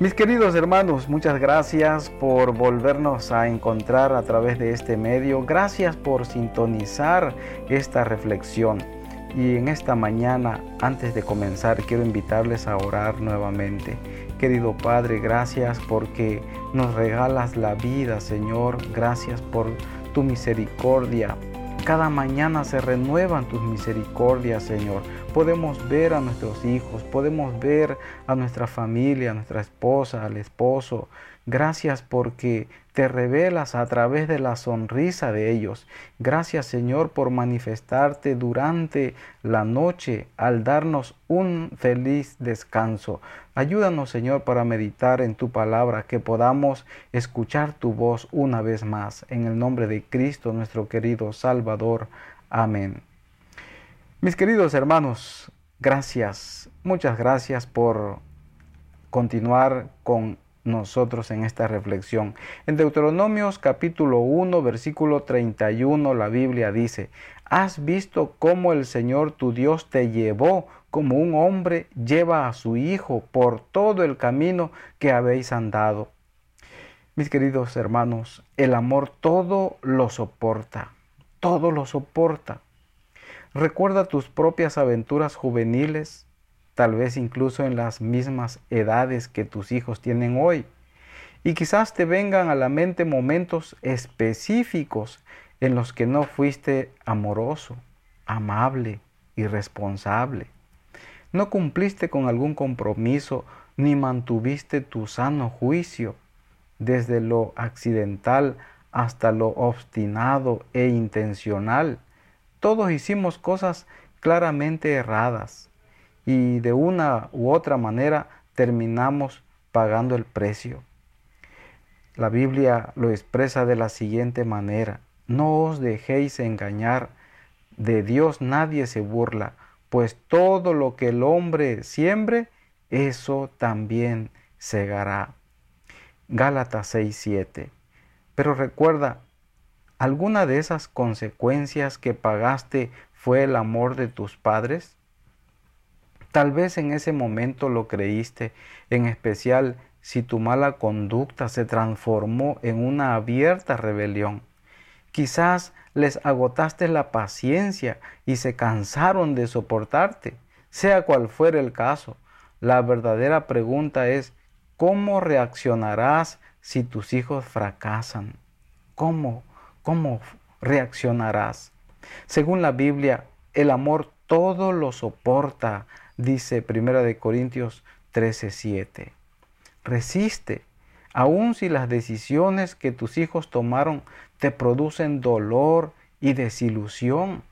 Mis queridos hermanos, muchas gracias por volvernos a encontrar a través de este medio. Gracias por sintonizar esta reflexión. Y en esta mañana, antes de comenzar, quiero invitarles a orar nuevamente. Querido Padre, gracias porque nos regalas la vida, Señor. Gracias por tu misericordia. Cada mañana se renuevan tus misericordias, Señor podemos ver a nuestros hijos, podemos ver a nuestra familia, a nuestra esposa, al esposo. Gracias porque te revelas a través de la sonrisa de ellos. Gracias Señor por manifestarte durante la noche al darnos un feliz descanso. Ayúdanos Señor para meditar en tu palabra, que podamos escuchar tu voz una vez más. En el nombre de Cristo nuestro querido Salvador. Amén. Mis queridos hermanos, gracias, muchas gracias por continuar con nosotros en esta reflexión. En Deuteronomios capítulo 1, versículo 31, la Biblia dice, ¿has visto cómo el Señor tu Dios te llevó como un hombre lleva a su hijo por todo el camino que habéis andado? Mis queridos hermanos, el amor todo lo soporta, todo lo soporta. Recuerda tus propias aventuras juveniles, tal vez incluso en las mismas edades que tus hijos tienen hoy. Y quizás te vengan a la mente momentos específicos en los que no fuiste amoroso, amable y responsable. No cumpliste con algún compromiso ni mantuviste tu sano juicio, desde lo accidental hasta lo obstinado e intencional todos hicimos cosas claramente erradas y de una u otra manera terminamos pagando el precio. La Biblia lo expresa de la siguiente manera, no os dejéis engañar, de Dios nadie se burla, pues todo lo que el hombre siembre, eso también segará. Gálatas 6:7. Pero recuerda, ¿Alguna de esas consecuencias que pagaste fue el amor de tus padres? Tal vez en ese momento lo creíste, en especial si tu mala conducta se transformó en una abierta rebelión. Quizás les agotaste la paciencia y se cansaron de soportarte. Sea cual fuera el caso, la verdadera pregunta es, ¿cómo reaccionarás si tus hijos fracasan? ¿Cómo? ¿Cómo reaccionarás? Según la Biblia, el amor todo lo soporta, dice 1 de Corintios 13:7. Resiste, aun si las decisiones que tus hijos tomaron te producen dolor y desilusión.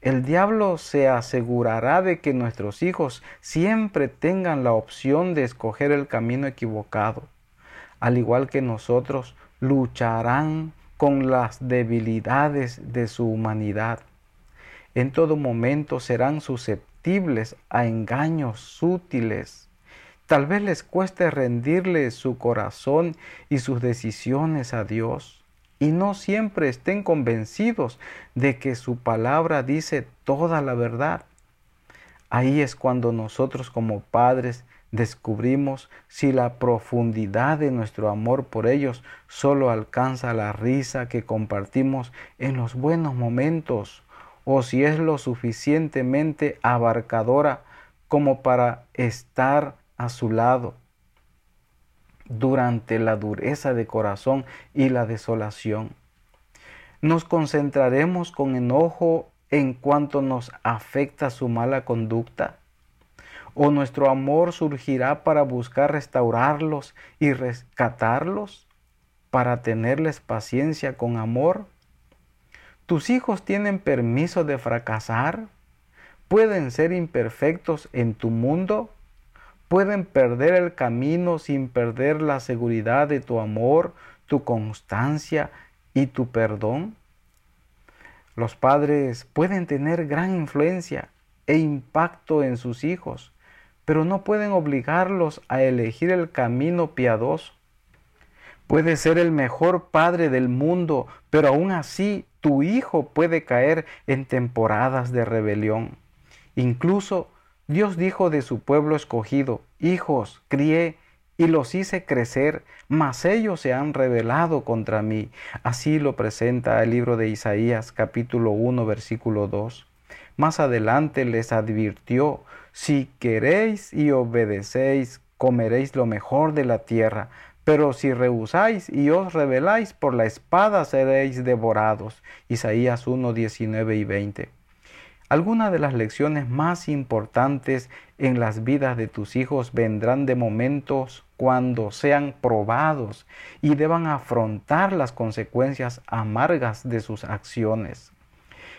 El diablo se asegurará de que nuestros hijos siempre tengan la opción de escoger el camino equivocado. Al igual que nosotros, lucharán con las debilidades de su humanidad. En todo momento serán susceptibles a engaños sutiles. Tal vez les cueste rendirle su corazón y sus decisiones a Dios. Y no siempre estén convencidos de que su palabra dice toda la verdad. Ahí es cuando nosotros como padres descubrimos si la profundidad de nuestro amor por ellos solo alcanza la risa que compartimos en los buenos momentos o si es lo suficientemente abarcadora como para estar a su lado durante la dureza de corazón y la desolación. Nos concentraremos con enojo en cuanto nos afecta su mala conducta ¿O nuestro amor surgirá para buscar restaurarlos y rescatarlos? ¿Para tenerles paciencia con amor? ¿Tus hijos tienen permiso de fracasar? ¿Pueden ser imperfectos en tu mundo? ¿Pueden perder el camino sin perder la seguridad de tu amor, tu constancia y tu perdón? Los padres pueden tener gran influencia e impacto en sus hijos, pero no pueden obligarlos a elegir el camino piadoso. Puede ser el mejor padre del mundo, pero aún así tu hijo puede caer en temporadas de rebelión. Incluso Dios dijo de su pueblo escogido, hijos, crié y los hice crecer, mas ellos se han rebelado contra mí. Así lo presenta el libro de Isaías capítulo 1 versículo 2. Más adelante les advirtió, si queréis y obedecéis, comeréis lo mejor de la tierra, pero si rehusáis y os rebeláis, por la espada seréis devorados. Isaías 1, 19 y 20. Algunas de las lecciones más importantes en las vidas de tus hijos vendrán de momentos cuando sean probados y deban afrontar las consecuencias amargas de sus acciones.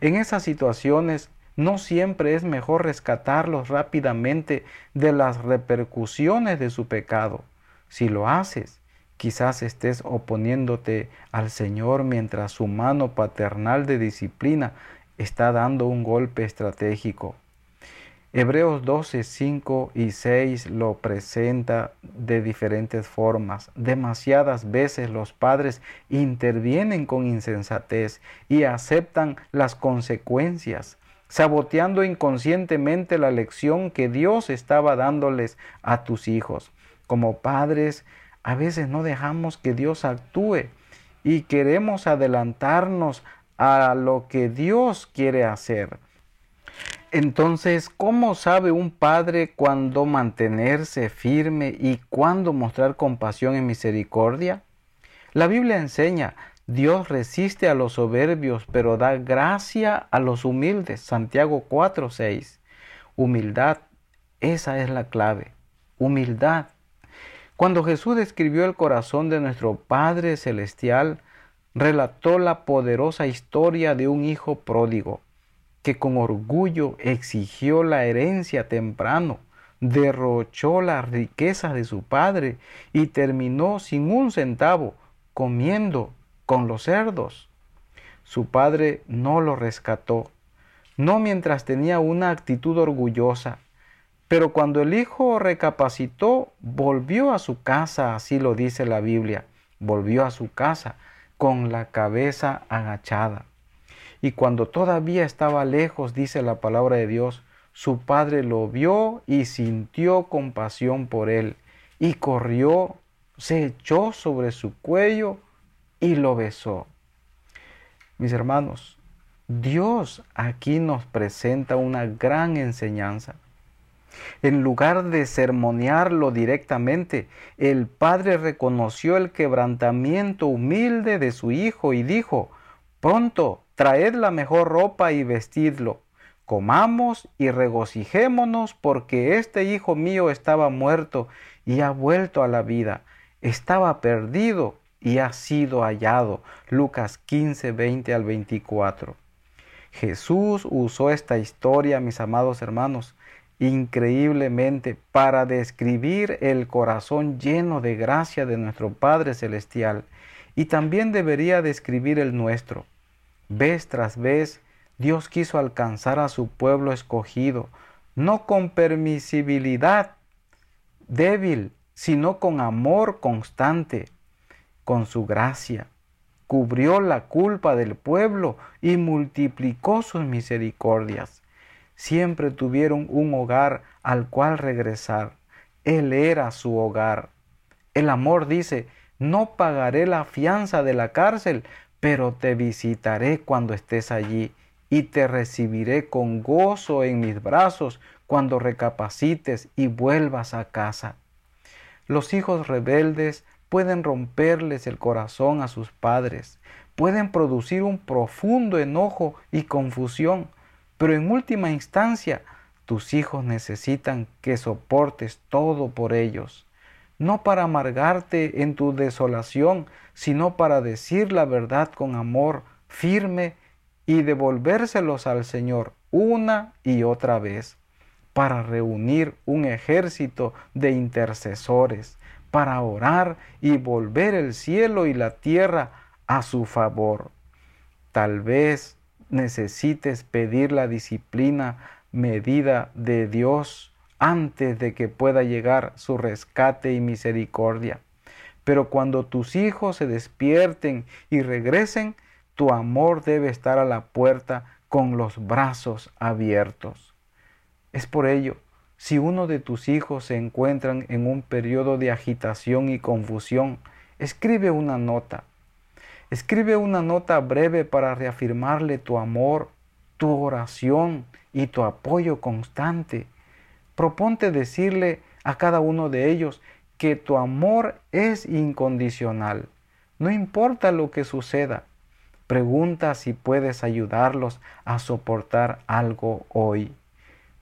En esas situaciones no siempre es mejor rescatarlos rápidamente de las repercusiones de su pecado. Si lo haces, quizás estés oponiéndote al Señor mientras su mano paternal de disciplina está dando un golpe estratégico. Hebreos 12, 5 y 6 lo presenta de diferentes formas. Demasiadas veces los padres intervienen con insensatez y aceptan las consecuencias, saboteando inconscientemente la lección que Dios estaba dándoles a tus hijos. Como padres, a veces no dejamos que Dios actúe y queremos adelantarnos a lo que Dios quiere hacer. Entonces, ¿cómo sabe un padre cuándo mantenerse firme y cuándo mostrar compasión y misericordia? La Biblia enseña, Dios resiste a los soberbios, pero da gracia a los humildes. Santiago 4:6. Humildad, esa es la clave. Humildad. Cuando Jesús describió el corazón de nuestro Padre Celestial, relató la poderosa historia de un hijo pródigo que con orgullo exigió la herencia temprano, derrochó las riquezas de su padre y terminó sin un centavo comiendo con los cerdos. Su padre no lo rescató, no mientras tenía una actitud orgullosa, pero cuando el hijo recapacitó, volvió a su casa, así lo dice la Biblia, volvió a su casa con la cabeza agachada. Y cuando todavía estaba lejos, dice la palabra de Dios, su padre lo vio y sintió compasión por él, y corrió, se echó sobre su cuello y lo besó. Mis hermanos, Dios aquí nos presenta una gran enseñanza. En lugar de sermonearlo directamente, el padre reconoció el quebrantamiento humilde de su hijo y dijo, pronto, traed la mejor ropa y vestidlo, comamos y regocijémonos porque este hijo mío estaba muerto y ha vuelto a la vida, estaba perdido y ha sido hallado. Lucas 15, 20 al 24. Jesús usó esta historia, mis amados hermanos, increíblemente para describir el corazón lleno de gracia de nuestro Padre Celestial y también debería describir el nuestro. Vez tras vez, Dios quiso alcanzar a su pueblo escogido, no con permisibilidad débil, sino con amor constante, con su gracia. Cubrió la culpa del pueblo y multiplicó sus misericordias siempre tuvieron un hogar al cual regresar. Él era su hogar. El amor dice, no pagaré la fianza de la cárcel, pero te visitaré cuando estés allí y te recibiré con gozo en mis brazos cuando recapacites y vuelvas a casa. Los hijos rebeldes pueden romperles el corazón a sus padres, pueden producir un profundo enojo y confusión, pero en última instancia, tus hijos necesitan que soportes todo por ellos, no para amargarte en tu desolación, sino para decir la verdad con amor firme y devolvérselos al Señor una y otra vez, para reunir un ejército de intercesores, para orar y volver el cielo y la tierra a su favor. Tal vez necesites pedir la disciplina medida de Dios antes de que pueda llegar su rescate y misericordia. Pero cuando tus hijos se despierten y regresen, tu amor debe estar a la puerta con los brazos abiertos. Es por ello, Si uno de tus hijos se encuentran en un periodo de agitación y confusión, escribe una nota. Escribe una nota breve para reafirmarle tu amor, tu oración y tu apoyo constante. Proponte decirle a cada uno de ellos que tu amor es incondicional. No importa lo que suceda, pregunta si puedes ayudarlos a soportar algo hoy.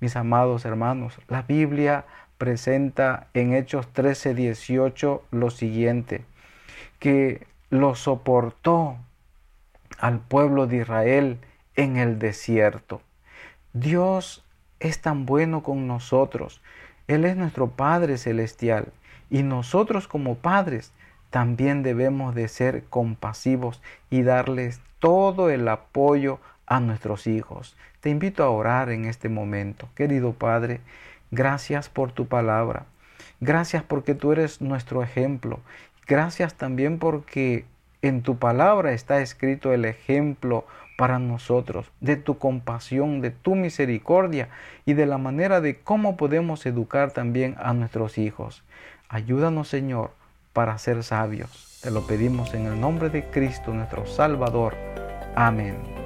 Mis amados hermanos, la Biblia presenta en Hechos 13, 18 lo siguiente, que lo soportó al pueblo de Israel en el desierto. Dios es tan bueno con nosotros. Él es nuestro Padre Celestial y nosotros como padres también debemos de ser compasivos y darles todo el apoyo a nuestros hijos. Te invito a orar en este momento. Querido Padre, gracias por tu palabra. Gracias porque tú eres nuestro ejemplo. Gracias también porque en tu palabra está escrito el ejemplo para nosotros, de tu compasión, de tu misericordia y de la manera de cómo podemos educar también a nuestros hijos. Ayúdanos, Señor, para ser sabios. Te lo pedimos en el nombre de Cristo, nuestro Salvador. Amén.